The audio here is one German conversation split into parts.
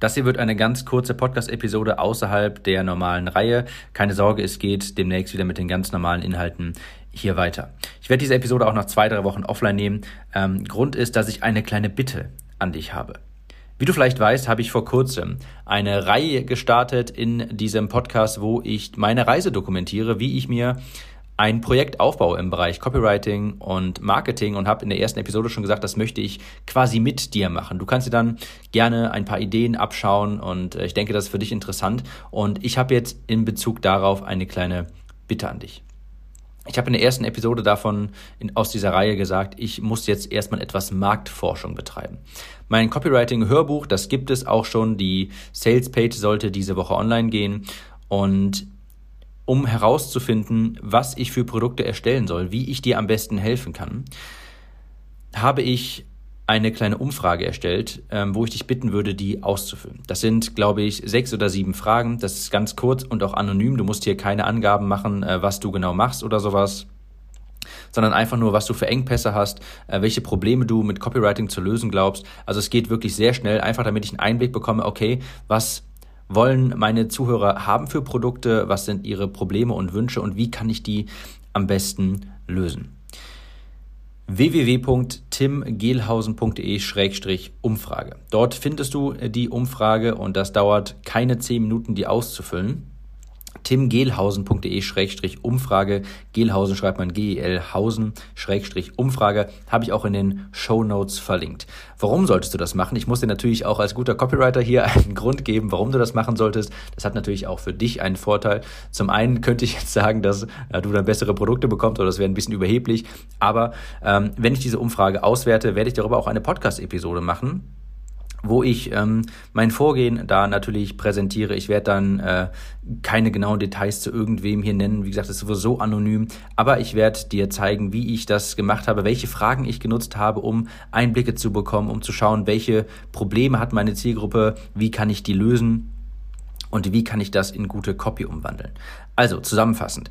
Das hier wird eine ganz kurze Podcast-Episode außerhalb der normalen Reihe. Keine Sorge, es geht demnächst wieder mit den ganz normalen Inhalten hier weiter. Ich werde diese Episode auch noch zwei, drei Wochen offline nehmen. Ähm, Grund ist, dass ich eine kleine Bitte an dich habe. Wie du vielleicht weißt, habe ich vor kurzem eine Reihe gestartet in diesem Podcast, wo ich meine Reise dokumentiere, wie ich mir ein Projekt aufbaue im Bereich Copywriting und Marketing und habe in der ersten Episode schon gesagt, das möchte ich quasi mit dir machen. Du kannst dir dann gerne ein paar Ideen abschauen und äh, ich denke, das ist für dich interessant. Und ich habe jetzt in Bezug darauf eine kleine Bitte an dich. Ich habe in der ersten Episode davon in, aus dieser Reihe gesagt, ich muss jetzt erstmal etwas Marktforschung betreiben. Mein Copywriting-Hörbuch, das gibt es auch schon. Die Sales-Page sollte diese Woche online gehen. Und um herauszufinden, was ich für Produkte erstellen soll, wie ich dir am besten helfen kann, habe ich eine kleine Umfrage erstellt, ähm, wo ich dich bitten würde, die auszufüllen. Das sind, glaube ich, sechs oder sieben Fragen. Das ist ganz kurz und auch anonym. Du musst hier keine Angaben machen, äh, was du genau machst oder sowas sondern einfach nur, was du für Engpässe hast, äh, welche Probleme du mit Copywriting zu lösen glaubst. Also es geht wirklich sehr schnell, einfach damit ich einen Einblick bekomme, okay, was wollen meine Zuhörer haben für Produkte, was sind ihre Probleme und Wünsche und wie kann ich die am besten lösen. www.timgehlhausen.de-umfrage. Dort findest du die Umfrage und das dauert keine zehn Minuten, die auszufüllen timgehlhausen.de-umfrage. Gehlhausen schreibt man G-E-L-Hausen-Umfrage. Habe ich auch in den Show Notes verlinkt. Warum solltest du das machen? Ich muss dir natürlich auch als guter Copywriter hier einen Grund geben, warum du das machen solltest. Das hat natürlich auch für dich einen Vorteil. Zum einen könnte ich jetzt sagen, dass äh, du dann bessere Produkte bekommst oder das wäre ein bisschen überheblich. Aber ähm, wenn ich diese Umfrage auswerte, werde ich darüber auch eine Podcast-Episode machen wo ich ähm, mein Vorgehen da natürlich präsentiere. Ich werde dann äh, keine genauen Details zu irgendwem hier nennen. Wie gesagt, das ist sowieso anonym. Aber ich werde dir zeigen, wie ich das gemacht habe, welche Fragen ich genutzt habe, um Einblicke zu bekommen, um zu schauen, welche Probleme hat meine Zielgruppe, wie kann ich die lösen und wie kann ich das in gute Copy umwandeln. Also zusammenfassend.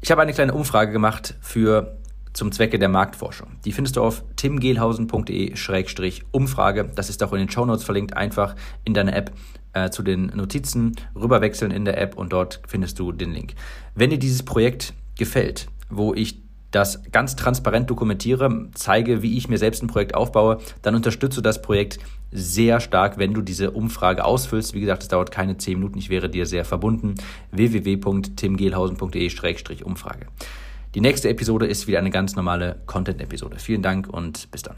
Ich habe eine kleine Umfrage gemacht für zum Zwecke der Marktforschung. Die findest du auf timgehlhausen.de-umfrage. Das ist auch in den Show Notes verlinkt. Einfach in deiner App äh, zu den Notizen rüberwechseln in der App und dort findest du den Link. Wenn dir dieses Projekt gefällt, wo ich das ganz transparent dokumentiere, zeige, wie ich mir selbst ein Projekt aufbaue, dann unterstütze das Projekt sehr stark, wenn du diese Umfrage ausfüllst. Wie gesagt, es dauert keine 10 Minuten, ich wäre dir sehr verbunden. www.timgehlhausen.de-umfrage. Die nächste Episode ist wieder eine ganz normale Content-Episode. Vielen Dank und bis dann.